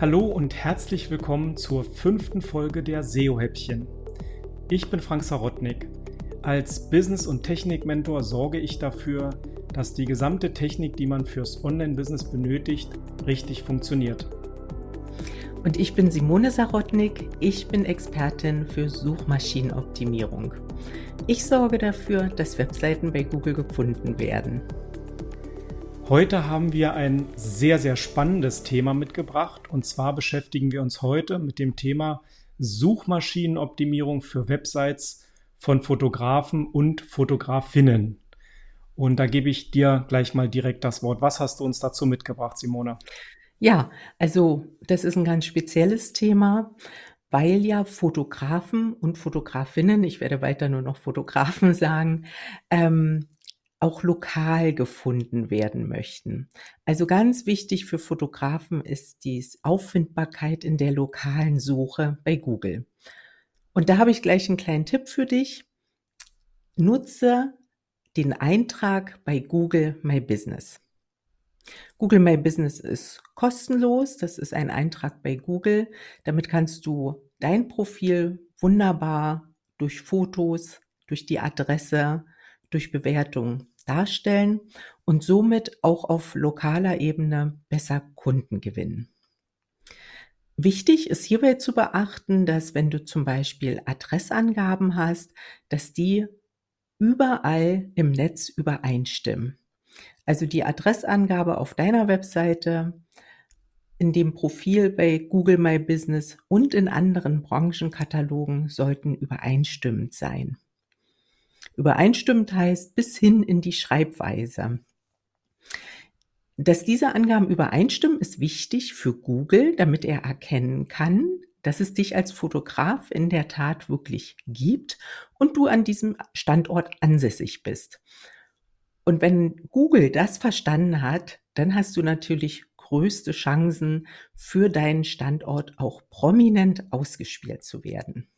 Hallo und herzlich willkommen zur fünften Folge der SEO-Häppchen. Ich bin Frank Sarotnik. Als Business- und Technik-Mentor sorge ich dafür, dass die gesamte Technik, die man fürs Online-Business benötigt, richtig funktioniert. Und ich bin Simone Sarotnik. Ich bin Expertin für Suchmaschinenoptimierung. Ich sorge dafür, dass Webseiten bei Google gefunden werden. Heute haben wir ein sehr, sehr spannendes Thema mitgebracht. Und zwar beschäftigen wir uns heute mit dem Thema Suchmaschinenoptimierung für Websites von Fotografen und Fotografinnen. Und da gebe ich dir gleich mal direkt das Wort. Was hast du uns dazu mitgebracht, Simone? Ja, also das ist ein ganz spezielles Thema, weil ja Fotografen und Fotografinnen, ich werde weiter nur noch Fotografen sagen, ähm, auch lokal gefunden werden möchten. Also ganz wichtig für Fotografen ist die Auffindbarkeit in der lokalen Suche bei Google. Und da habe ich gleich einen kleinen Tipp für dich. Nutze den Eintrag bei Google My Business. Google My Business ist kostenlos. Das ist ein Eintrag bei Google. Damit kannst du dein Profil wunderbar durch Fotos, durch die Adresse, durch Bewertungen darstellen und somit auch auf lokaler Ebene besser Kunden gewinnen. Wichtig ist hierbei zu beachten, dass wenn du zum Beispiel Adressangaben hast, dass die überall im Netz übereinstimmen. Also die Adressangabe auf deiner Webseite, in dem Profil bei Google My Business und in anderen Branchenkatalogen sollten übereinstimmend sein. Übereinstimmend heißt bis hin in die Schreibweise. Dass diese Angaben übereinstimmen, ist wichtig für Google, damit er erkennen kann, dass es dich als Fotograf in der Tat wirklich gibt und du an diesem Standort ansässig bist. Und wenn Google das verstanden hat, dann hast du natürlich größte Chancen für deinen Standort auch prominent ausgespielt zu werden.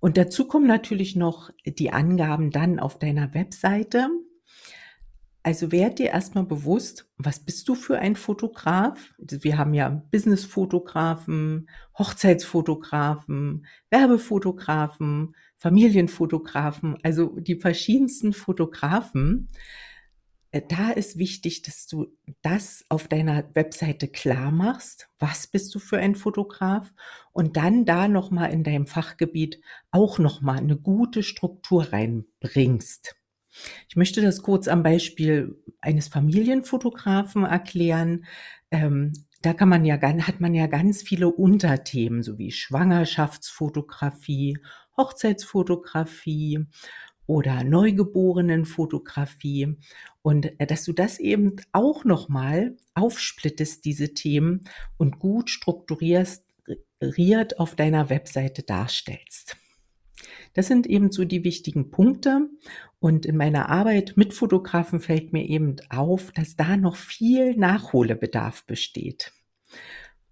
Und dazu kommen natürlich noch die Angaben dann auf deiner Webseite. Also werd dir erstmal bewusst, was bist du für ein Fotograf? Wir haben ja Businessfotografen, Hochzeitsfotografen, Werbefotografen, Familienfotografen, also die verschiedensten Fotografen. Äh, da ist wichtig, dass du das auf deiner Webseite klar machst. Was bist du für ein Fotograf? Und dann da nochmal in deinem Fachgebiet auch nochmal eine gute Struktur reinbringst. Ich möchte das kurz am Beispiel eines Familienfotografen erklären. Ähm, da kann man ja, hat man ja ganz viele Unterthemen, so wie Schwangerschaftsfotografie, Hochzeitsfotografie oder Neugeborenenfotografie und äh, dass du das eben auch nochmal aufsplittest, diese Themen und gut strukturierst, auf deiner Webseite darstellst. Das sind eben so die wichtigen Punkte. Und in meiner Arbeit mit Fotografen fällt mir eben auf, dass da noch viel Nachholbedarf besteht.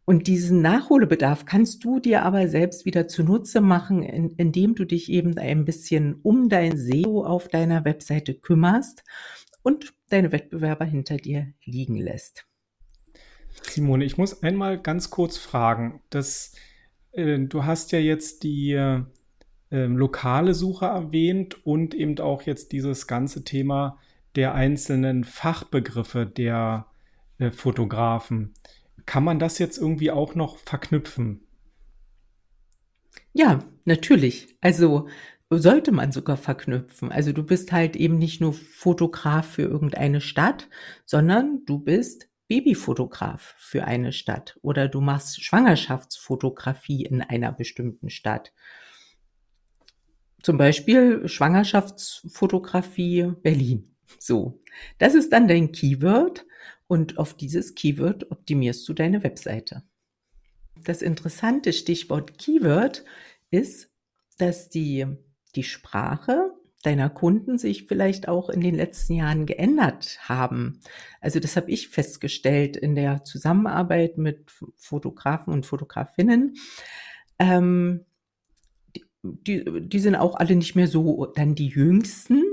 Und diesen Nachholbedarf kannst du dir aber selbst wieder zunutze machen, in, indem du dich eben ein bisschen um dein SEO auf deiner Webseite kümmerst und deine Wettbewerber hinter dir liegen lässt. Simone, ich muss einmal ganz kurz fragen, dass äh, du hast ja jetzt die äh, lokale Suche erwähnt und eben auch jetzt dieses ganze Thema der einzelnen Fachbegriffe der äh, Fotografen. Kann man das jetzt irgendwie auch noch verknüpfen? Ja, natürlich. Also sollte man sogar verknüpfen. Also du bist halt eben nicht nur Fotograf für irgendeine Stadt, sondern du bist Babyfotograf für eine Stadt oder du machst Schwangerschaftsfotografie in einer bestimmten Stadt. Zum Beispiel Schwangerschaftsfotografie Berlin. So. Das ist dann dein Keyword und auf dieses Keyword optimierst du deine Webseite. Das interessante Stichwort Keyword ist, dass die, die Sprache deiner Kunden sich vielleicht auch in den letzten Jahren geändert haben. Also das habe ich festgestellt in der Zusammenarbeit mit Fotografen und Fotografinnen. Ähm, die, die sind auch alle nicht mehr so dann die jüngsten,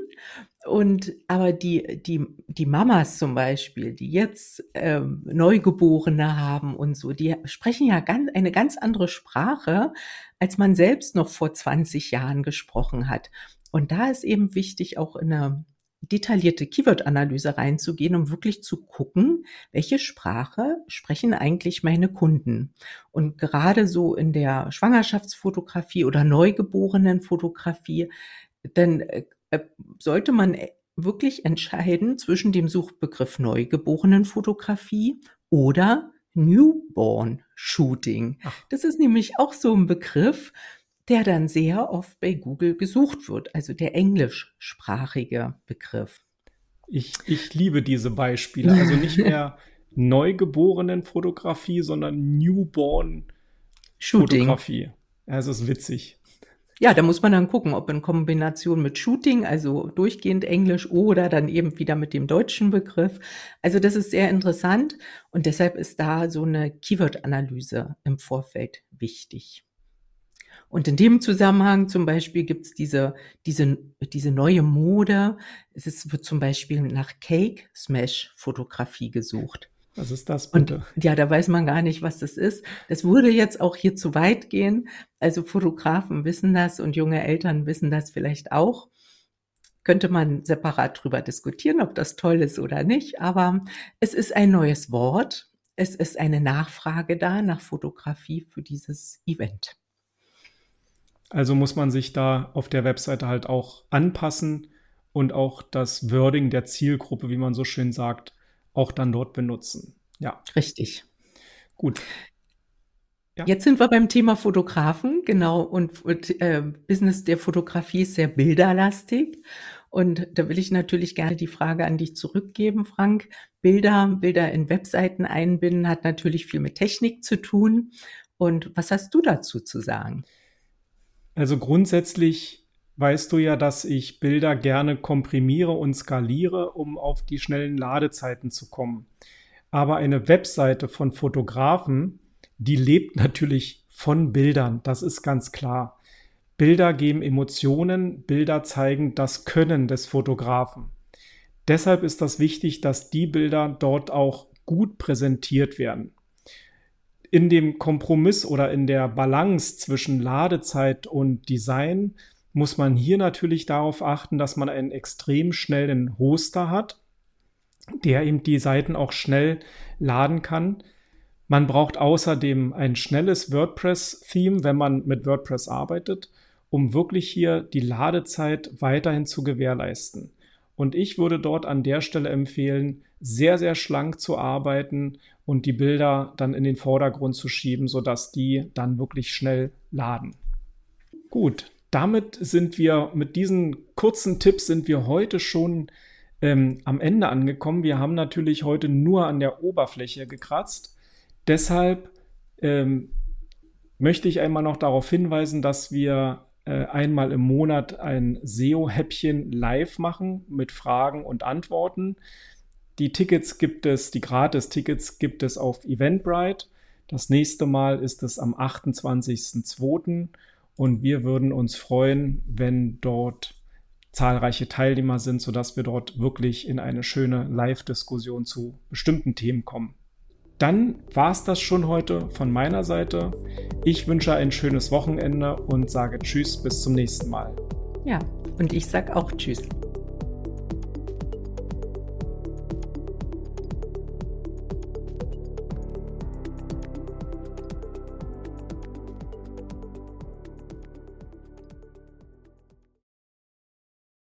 Und aber die, die, die Mamas zum Beispiel, die jetzt ähm, Neugeborene haben und so, die sprechen ja ganz, eine ganz andere Sprache, als man selbst noch vor 20 Jahren gesprochen hat. Und da ist eben wichtig, auch in eine detaillierte Keyword-Analyse reinzugehen, um wirklich zu gucken, welche Sprache sprechen eigentlich meine Kunden. Und gerade so in der Schwangerschaftsfotografie oder Neugeborenenfotografie, dann äh, sollte man äh, wirklich entscheiden zwischen dem Suchbegriff Neugeborenenfotografie oder Newborn Shooting. Das ist nämlich auch so ein Begriff, der dann sehr oft bei Google gesucht wird, also der englischsprachige Begriff. Ich, ich liebe diese Beispiele. Also nicht mehr Neugeborenen-Fotografie, sondern Newborn-Fotografie. Ja, es ist witzig. Ja, da muss man dann gucken, ob in Kombination mit Shooting, also durchgehend Englisch oder dann eben wieder mit dem deutschen Begriff. Also das ist sehr interessant und deshalb ist da so eine Keyword-Analyse im Vorfeld wichtig. Und in dem Zusammenhang zum Beispiel gibt's diese, diese, diese neue Mode. Es wird zum Beispiel nach Cake Smash Fotografie gesucht. Was ist das bitte? Und, ja, da weiß man gar nicht, was das ist. Das würde jetzt auch hier zu weit gehen. Also Fotografen wissen das und junge Eltern wissen das vielleicht auch. Könnte man separat drüber diskutieren, ob das toll ist oder nicht. Aber es ist ein neues Wort. Es ist eine Nachfrage da nach Fotografie für dieses Event. Also muss man sich da auf der Webseite halt auch anpassen und auch das Wording der Zielgruppe, wie man so schön sagt, auch dann dort benutzen. Ja. Richtig. Gut. Ja. Jetzt sind wir beim Thema Fotografen, genau. Und, und äh, Business der Fotografie ist sehr bilderlastig. Und da will ich natürlich gerne die Frage an dich zurückgeben, Frank. Bilder, Bilder in Webseiten einbinden hat natürlich viel mit Technik zu tun. Und was hast du dazu zu sagen? Also grundsätzlich weißt du ja, dass ich Bilder gerne komprimiere und skaliere, um auf die schnellen Ladezeiten zu kommen. Aber eine Webseite von Fotografen, die lebt natürlich von Bildern, das ist ganz klar. Bilder geben Emotionen, Bilder zeigen das Können des Fotografen. Deshalb ist das wichtig, dass die Bilder dort auch gut präsentiert werden in dem Kompromiss oder in der Balance zwischen Ladezeit und Design muss man hier natürlich darauf achten, dass man einen extrem schnellen Hoster hat, der eben die Seiten auch schnell laden kann. Man braucht außerdem ein schnelles WordPress-Theme, wenn man mit WordPress arbeitet, um wirklich hier die Ladezeit weiterhin zu gewährleisten. Und ich würde dort an der Stelle empfehlen, sehr, sehr schlank zu arbeiten und die Bilder dann in den Vordergrund zu schieben, sodass die dann wirklich schnell laden. Gut, damit sind wir mit diesen kurzen Tipps sind wir heute schon ähm, am Ende angekommen. Wir haben natürlich heute nur an der Oberfläche gekratzt. Deshalb ähm, möchte ich einmal noch darauf hinweisen, dass wir äh, einmal im Monat ein SEO-Häppchen live machen mit Fragen und Antworten. Die Tickets gibt es, die Gratis-Tickets gibt es auf Eventbrite. Das nächste Mal ist es am 28.02. Und wir würden uns freuen, wenn dort zahlreiche Teilnehmer sind, sodass wir dort wirklich in eine schöne Live-Diskussion zu bestimmten Themen kommen. Dann war es das schon heute von meiner Seite. Ich wünsche ein schönes Wochenende und sage Tschüss bis zum nächsten Mal. Ja, und ich sage auch Tschüss.